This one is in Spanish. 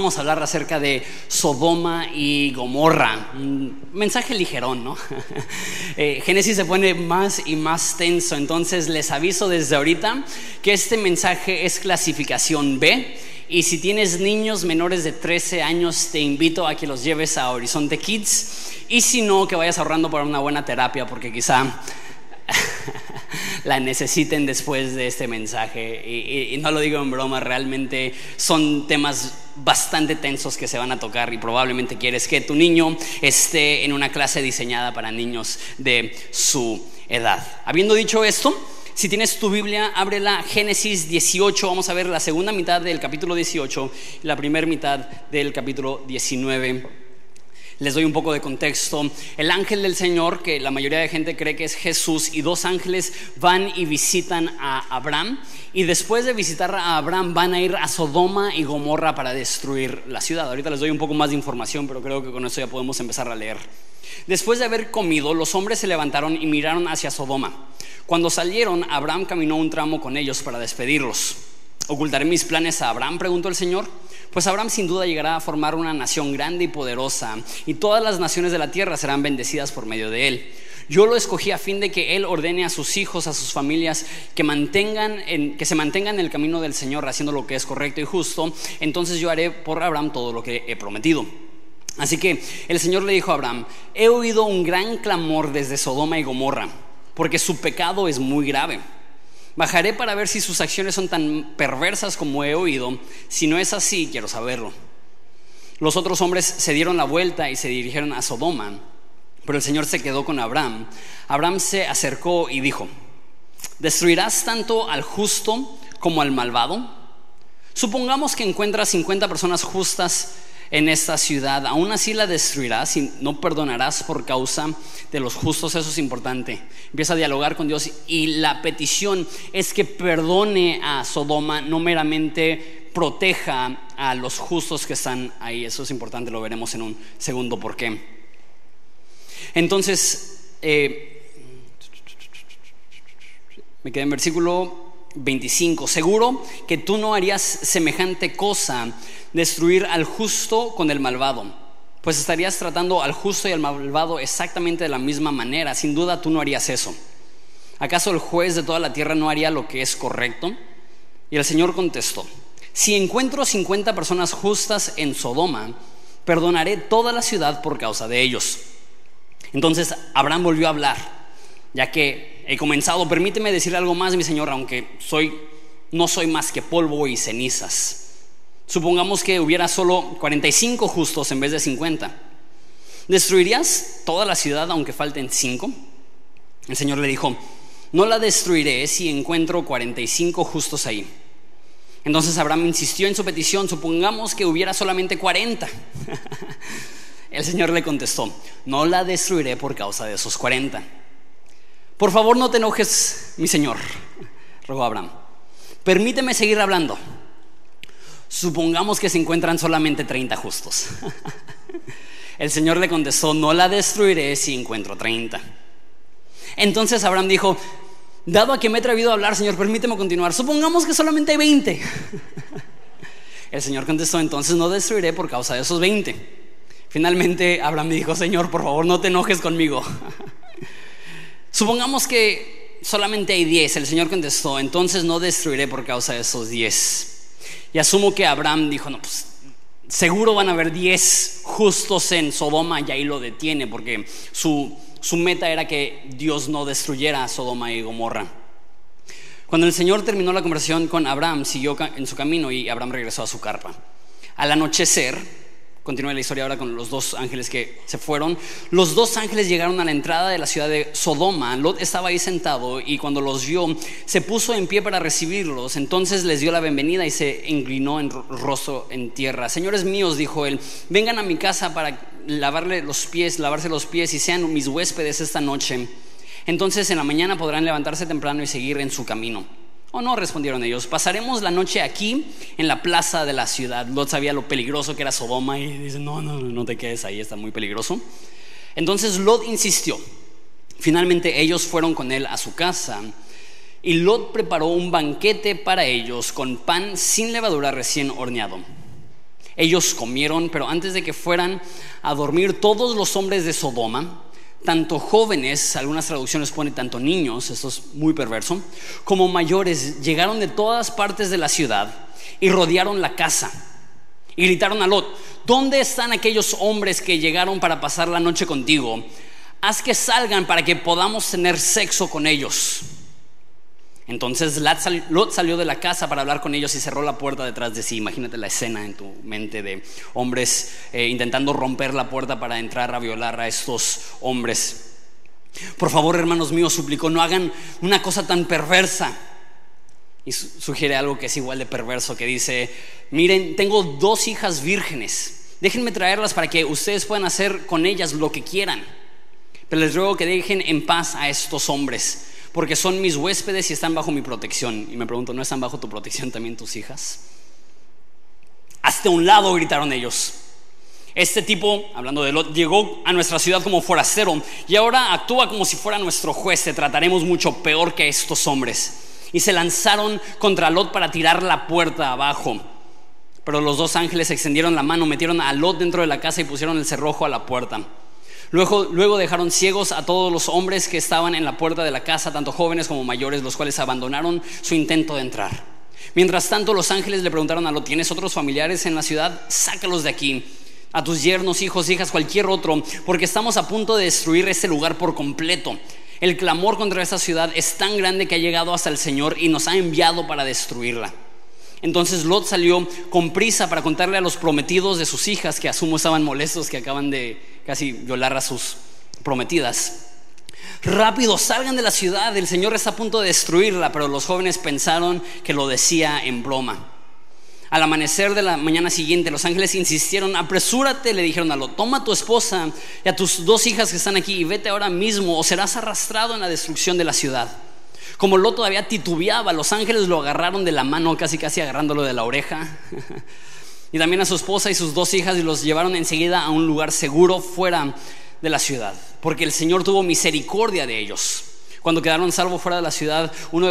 vamos a hablar acerca de Sodoma y Gomorra. Mensaje ligerón, ¿no? Eh, Génesis se pone más y más tenso, entonces les aviso desde ahorita que este mensaje es clasificación B. Y si tienes niños menores de 13 años, te invito a que los lleves a Horizonte Kids. Y si no, que vayas ahorrando para una buena terapia, porque quizá la necesiten después de este mensaje. Y, no lo digo en broma, realmente son temas bastante tensos que se van a tocar y probablemente quieres que tu niño esté en una clase diseñada para niños de su edad. Habiendo dicho esto, si tienes tu Biblia, ábrela Génesis 18, vamos a ver la segunda mitad del capítulo 18 y la primera mitad del capítulo 19 les doy un poco de contexto. El ángel del Señor, que la mayoría de gente cree que es Jesús, y dos ángeles van y visitan a Abraham. Y después de visitar a Abraham van a ir a Sodoma y Gomorra para destruir la ciudad. Ahorita les doy un poco más de información, pero creo que con eso ya podemos empezar a leer. Después de haber comido, los hombres se levantaron y miraron hacia Sodoma. Cuando salieron, Abraham caminó un tramo con ellos para despedirlos. ¿Ocultaré mis planes a Abraham? preguntó el Señor. Pues Abraham sin duda llegará a formar una nación grande y poderosa, y todas las naciones de la tierra serán bendecidas por medio de él. Yo lo escogí a fin de que él ordene a sus hijos, a sus familias, que mantengan, que se mantengan en el camino del Señor, haciendo lo que es correcto y justo. Entonces yo haré por Abraham todo lo que he prometido. Así que el Señor le dijo a Abraham: He oído un gran clamor desde Sodoma y Gomorra, porque su pecado es muy grave. Bajaré para ver si sus acciones son tan perversas como he oído. Si no es así, quiero saberlo. Los otros hombres se dieron la vuelta y se dirigieron a Sodoma, pero el Señor se quedó con Abraham. Abraham se acercó y dijo, ¿destruirás tanto al justo como al malvado? Supongamos que encuentras 50 personas justas en esta ciudad, aún así la destruirás y no perdonarás por causa de los justos, eso es importante. Empieza a dialogar con Dios y la petición es que perdone a Sodoma, no meramente proteja a los justos que están ahí, eso es importante, lo veremos en un segundo por qué. Entonces, eh, me quedé en versículo 25. Seguro que tú no harías semejante cosa, destruir al justo con el malvado, pues estarías tratando al justo y al malvado exactamente de la misma manera. Sin duda tú no harías eso. ¿Acaso el juez de toda la tierra no haría lo que es correcto? Y el Señor contestó, si encuentro 50 personas justas en Sodoma, perdonaré toda la ciudad por causa de ellos. Entonces Abraham volvió a hablar, ya que he comenzado, permíteme decir algo más, mi Señor, aunque soy, no soy más que polvo y cenizas. Supongamos que hubiera solo 45 justos en vez de 50. ¿Destruirías toda la ciudad aunque falten 5? El Señor le dijo, no la destruiré si encuentro 45 justos ahí. Entonces Abraham insistió en su petición, supongamos que hubiera solamente 40. El Señor le contestó, no la destruiré por causa de esos 40. Por favor, no te enojes, mi señor, rogó Abraham. Permíteme seguir hablando. Supongamos que se encuentran solamente 30 justos. El Señor le contestó, no la destruiré si encuentro 30. Entonces Abraham dijo, dado a que me he atrevido a hablar, Señor, permíteme continuar. Supongamos que solamente hay 20. El Señor contestó, entonces no destruiré por causa de esos 20. Finalmente Abraham dijo, Señor, por favor, no te enojes conmigo. Supongamos que solamente hay 10. El Señor contestó, entonces no destruiré por causa de esos 10. Y asumo que Abraham dijo, no, pues seguro van a haber 10 justos en Sodoma y ahí lo detiene porque su, su meta era que Dios no destruyera a Sodoma y Gomorra. Cuando el Señor terminó la conversación con Abraham, siguió en su camino y Abraham regresó a su carpa. Al anochecer, Continúa la historia ahora con los dos ángeles que se fueron. Los dos ángeles llegaron a la entrada de la ciudad de Sodoma. Lot estaba ahí sentado y cuando los vio se puso en pie para recibirlos. Entonces les dio la bienvenida y se inclinó en rostro en tierra. Señores míos, dijo él, vengan a mi casa para lavarle los pies, lavarse los pies y sean mis huéspedes esta noche. Entonces en la mañana podrán levantarse temprano y seguir en su camino. Oh no, respondieron ellos, pasaremos la noche aquí en la plaza de la ciudad. Lot sabía lo peligroso que era Sodoma y dice, no, no, no te quedes ahí, está muy peligroso. Entonces Lot insistió. Finalmente ellos fueron con él a su casa y Lot preparó un banquete para ellos con pan sin levadura recién horneado. Ellos comieron, pero antes de que fueran a dormir, todos los hombres de Sodoma, tanto jóvenes, algunas traducciones ponen tanto niños, esto es muy perverso, como mayores, llegaron de todas partes de la ciudad y rodearon la casa y gritaron a Lot, ¿dónde están aquellos hombres que llegaron para pasar la noche contigo? Haz que salgan para que podamos tener sexo con ellos. Entonces Lot salió de la casa para hablar con ellos y cerró la puerta detrás de sí. Imagínate la escena en tu mente de hombres eh, intentando romper la puerta para entrar a violar a estos hombres. Por favor, hermanos míos, suplicó, no hagan una cosa tan perversa. Y sugiere algo que es igual de perverso, que dice, miren, tengo dos hijas vírgenes, déjenme traerlas para que ustedes puedan hacer con ellas lo que quieran. Pero les ruego que dejen en paz a estos hombres porque son mis huéspedes y están bajo mi protección. Y me pregunto, ¿no están bajo tu protección también tus hijas? Hasta un lado gritaron ellos. Este tipo, hablando de Lot, llegó a nuestra ciudad como forastero y ahora actúa como si fuera nuestro juez. Te trataremos mucho peor que estos hombres. Y se lanzaron contra Lot para tirar la puerta abajo. Pero los dos ángeles extendieron la mano, metieron a Lot dentro de la casa y pusieron el cerrojo a la puerta. Luego, dejaron ciegos a todos los hombres que estaban en la puerta de la casa, tanto jóvenes como mayores, los cuales abandonaron su intento de entrar. Mientras tanto, los ángeles le preguntaron a lo, ¿tienes otros familiares en la ciudad? Sácalos de aquí. A tus yernos, hijos, hijas, cualquier otro, porque estamos a punto de destruir este lugar por completo. El clamor contra esta ciudad es tan grande que ha llegado hasta el Señor y nos ha enviado para destruirla. Entonces Lot salió con prisa para contarle a los prometidos de sus hijas, que asumo estaban molestos, que acaban de casi violar a sus prometidas. Rápido, salgan de la ciudad, el Señor está a punto de destruirla, pero los jóvenes pensaron que lo decía en broma. Al amanecer de la mañana siguiente, los ángeles insistieron, apresúrate, le dijeron a Lot, toma a tu esposa y a tus dos hijas que están aquí y vete ahora mismo o serás arrastrado en la destrucción de la ciudad. Como Lot todavía titubeaba, los ángeles lo agarraron de la mano, casi casi agarrándolo de la oreja. y también a su esposa y sus dos hijas y los llevaron enseguida a un lugar seguro fuera de la ciudad, porque el Señor tuvo misericordia de ellos. Cuando quedaron salvos fuera de la ciudad, uno de